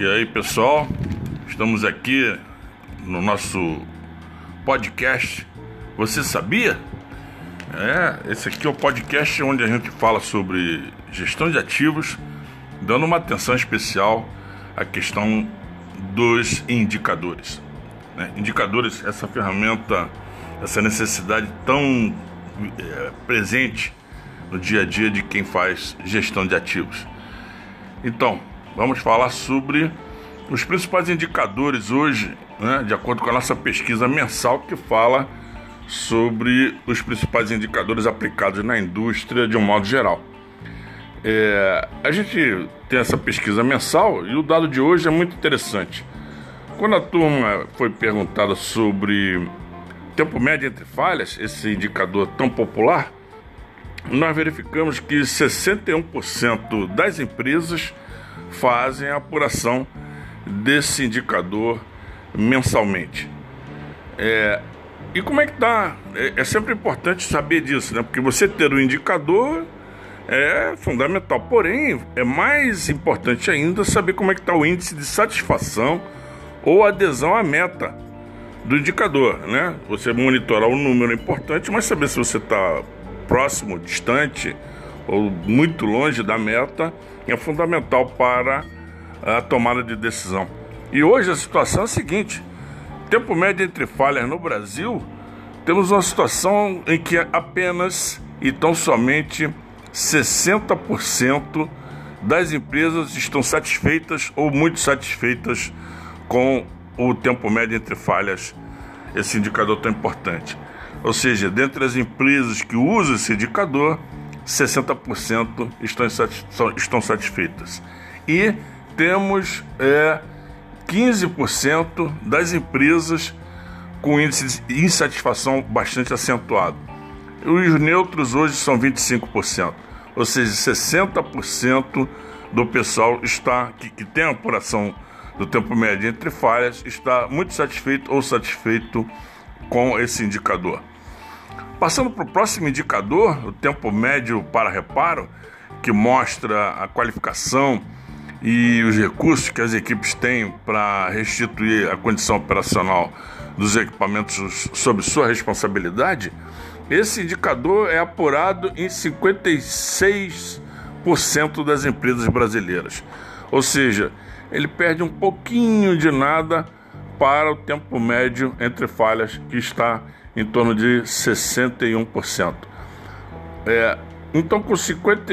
E aí, pessoal, estamos aqui no nosso podcast. Você sabia? É, esse aqui é o podcast onde a gente fala sobre gestão de ativos, dando uma atenção especial à questão dos indicadores. Né? Indicadores, essa ferramenta, essa necessidade tão é, presente no dia a dia de quem faz gestão de ativos. Então, vamos falar sobre os principais indicadores hoje, né, de acordo com a nossa pesquisa mensal que fala sobre os principais indicadores aplicados na indústria de um modo geral. É, a gente tem essa pesquisa mensal e o dado de hoje é muito interessante. Quando a turma foi perguntada sobre tempo médio entre falhas, esse indicador tão popular, nós verificamos que 61% das empresas fazem a apuração desse indicador mensalmente. É, e como é que está? É, é, sempre importante saber disso, né? Porque você ter o um indicador é fundamental. Porém, é mais importante ainda saber como é que está o índice de satisfação ou adesão à meta do indicador, né? Você monitorar o número é importante, mas saber se você está próximo, distante ou muito longe da meta é fundamental para a tomada de decisão. E hoje a situação é a seguinte: tempo médio entre falhas no Brasil, temos uma situação em que apenas e tão somente 60% das empresas estão satisfeitas ou muito satisfeitas com o tempo médio entre falhas, esse indicador tão importante. Ou seja, dentre as empresas que usam esse indicador, 60% estão, estão satisfeitas. E temos é, 15% das empresas com índice de insatisfação bastante acentuado. Os neutros hoje são 25%, ou seja, 60% do pessoal está que, que tem a apuração do tempo médio entre falhas está muito satisfeito ou satisfeito com esse indicador. Passando para o próximo indicador, o tempo médio para reparo, que mostra a qualificação e os recursos que as equipes têm para restituir a condição operacional dos equipamentos sob sua responsabilidade, esse indicador é apurado em 56% das empresas brasileiras. Ou seja, ele perde um pouquinho de nada para o tempo médio entre falhas que está em torno de 61%. É, então, com 50,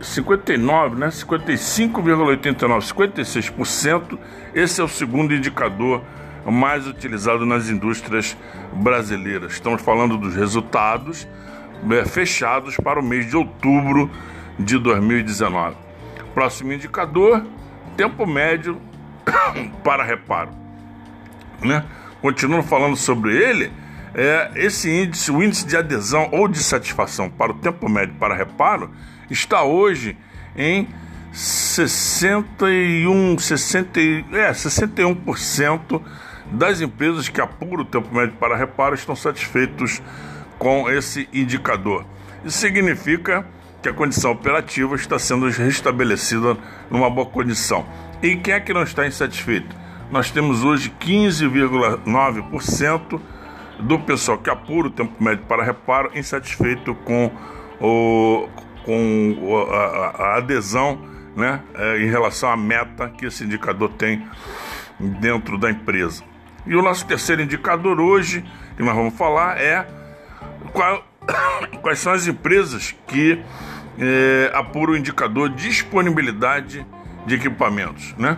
59, né, 55,89, 56%, esse é o segundo indicador mais utilizado nas indústrias brasileiras. Estamos falando dos resultados é, fechados para o mês de outubro de 2019. Próximo indicador, tempo médio para reparo. Né? Continuando falando sobre ele, é, esse índice, o índice de adesão ou de satisfação para o tempo médio para reparo, está hoje em 61, 60, é, 61% das empresas que apuram o tempo médio para reparo estão satisfeitos com esse indicador. Isso significa que a condição operativa está sendo restabelecida numa boa condição. E quem é que não está insatisfeito? Nós temos hoje 15,9% do pessoal que apura o tempo médio para reparo insatisfeito com, o, com a, a adesão né, é, em relação à meta que esse indicador tem dentro da empresa. E o nosso terceiro indicador hoje, que nós vamos falar, é qual, quais são as empresas que é, apuram o indicador disponibilidade de equipamentos, né?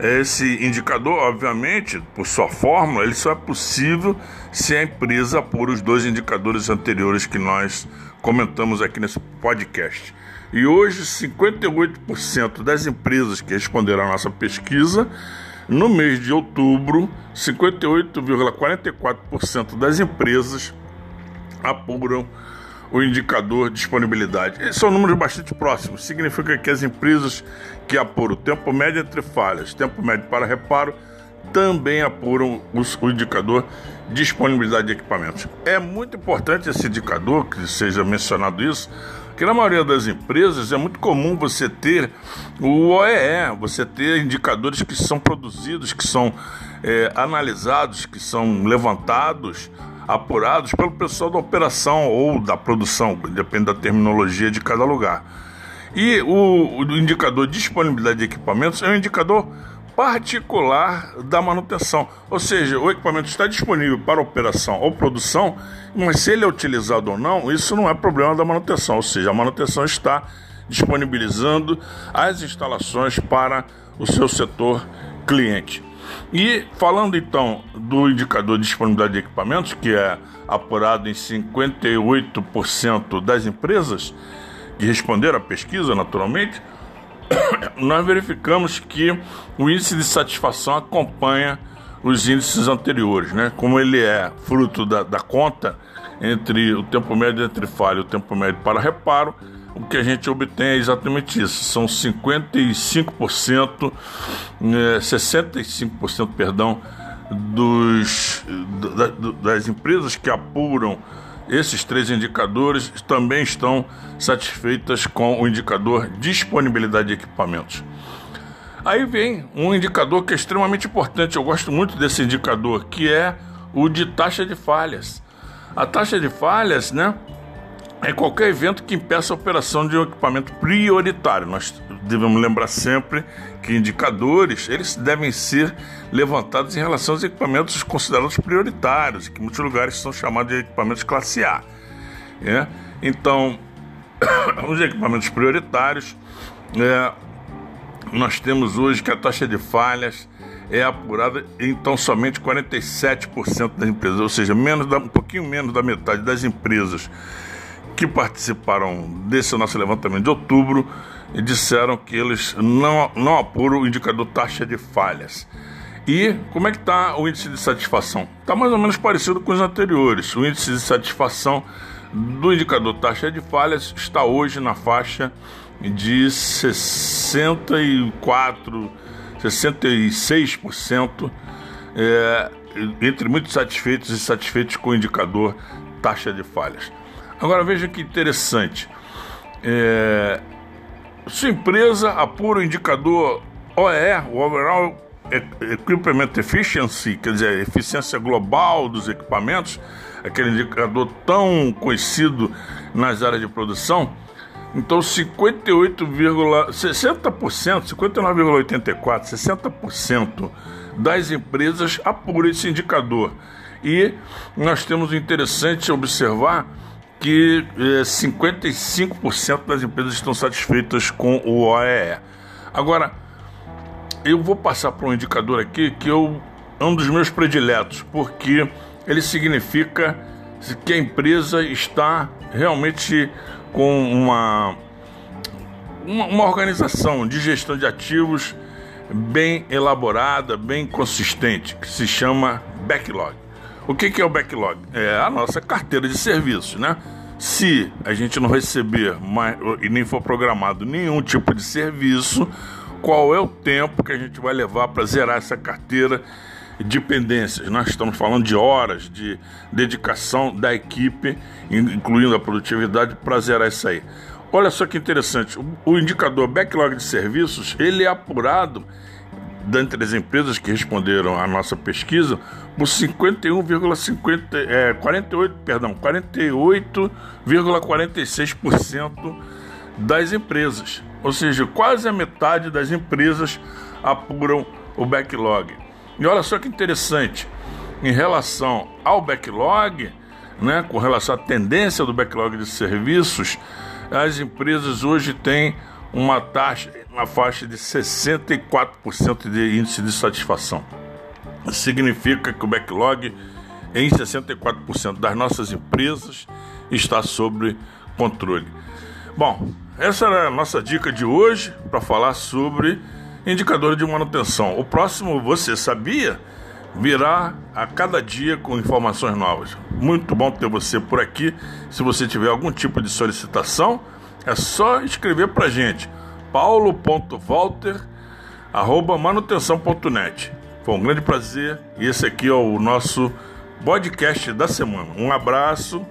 Esse indicador, obviamente, por sua fórmula, ele só é possível se a empresa apura os dois indicadores anteriores que nós comentamos aqui nesse podcast. E hoje, 58% das empresas que responderam à nossa pesquisa, no mês de outubro, 58,44% das empresas apuram o indicador disponibilidade. Esses são números bastante próximos. Significa que as empresas que apuram tempo médio entre falhas, tempo médio para reparo, também apuram o indicador disponibilidade de equipamentos. É muito importante esse indicador, que seja mencionado isso, Porque na maioria das empresas é muito comum você ter o OEE, você ter indicadores que são produzidos, que são é, analisados, que são levantados, apurados pelo pessoal da operação ou da produção, depende da terminologia de cada lugar. E o, o indicador de disponibilidade de equipamentos é um indicador particular da manutenção. Ou seja, o equipamento está disponível para operação ou produção, mas se ele é utilizado ou não, isso não é problema da manutenção. Ou seja, a manutenção está disponibilizando as instalações para o seu setor cliente. E falando então do indicador de disponibilidade de equipamentos, que é apurado em 58% das empresas que responderam à pesquisa, naturalmente, nós verificamos que o índice de satisfação acompanha os índices anteriores, né? Como ele é fruto da, da conta entre o tempo médio entre falha e o tempo médio para reparo, o que a gente obtém é exatamente isso. São 55%, é, 65%, perdão, dos, da, das empresas que apuram esses três indicadores também estão satisfeitas com o indicador disponibilidade de equipamentos. Aí vem um indicador que é extremamente importante, eu gosto muito desse indicador, que é o de taxa de falhas. A taxa de falhas, né, é qualquer evento que impeça a operação de um equipamento prioritário. Nós devemos lembrar sempre que indicadores eles devem ser levantados em relação aos equipamentos considerados prioritários, que em muitos lugares são chamados de equipamentos classe A. É? Então, os equipamentos prioritários, é, nós temos hoje que a taxa de falhas é apurada em tão somente 47% das empresas, ou seja, menos da, um pouquinho menos da metade das empresas que participaram desse nosso levantamento de outubro disseram que eles não, não apuram o indicador taxa de falhas. E como é que está o índice de satisfação? Está mais ou menos parecido com os anteriores. O índice de satisfação do indicador taxa de falhas está hoje na faixa de 64, 66%, é, entre muito satisfeitos e satisfeitos com o indicador taxa de falhas. Agora veja que interessante. É, sua empresa apura o indicador OE, o Overall Equipment Efficiency, quer dizer, eficiência global dos equipamentos, aquele indicador tão conhecido nas áreas de produção. Então, 58, 60%, 59,84%, 60% das empresas apuram esse indicador. E nós temos interessante observar que é, 55% das empresas estão satisfeitas com o OEE. Agora, eu vou passar para um indicador aqui que eu, é um dos meus prediletos, porque ele significa que a empresa está realmente com uma, uma, uma organização de gestão de ativos bem elaborada, bem consistente, que se chama backlog. O que, que é o backlog? É a nossa carteira de serviços, né? Se a gente não receber mais, e nem for programado nenhum tipo de serviço, qual é o tempo que a gente vai levar para zerar essa carteira de pendências? Nós estamos falando de horas de dedicação da equipe, incluindo a produtividade, para zerar isso aí. Olha só que interessante, o indicador backlog de serviços, ele é apurado dentre as empresas que responderam à nossa pesquisa, por 51,50 é, 48, perdão, 48,46% das empresas. Ou seja, quase a metade das empresas apuram o backlog. E olha só que interessante, em relação ao backlog, né, com relação à tendência do backlog de serviços, as empresas hoje têm uma taxa na faixa de 64% de índice de satisfação. Significa que o backlog em 64% das nossas empresas está sob controle. Bom, essa era a nossa dica de hoje para falar sobre indicadores de manutenção. O próximo, você sabia? Virá a cada dia com informações novas. Muito bom ter você por aqui. Se você tiver algum tipo de solicitação, é só escrever para gente paulo.walter@manutenção.net. Foi um grande prazer e esse aqui é o nosso podcast da semana. Um abraço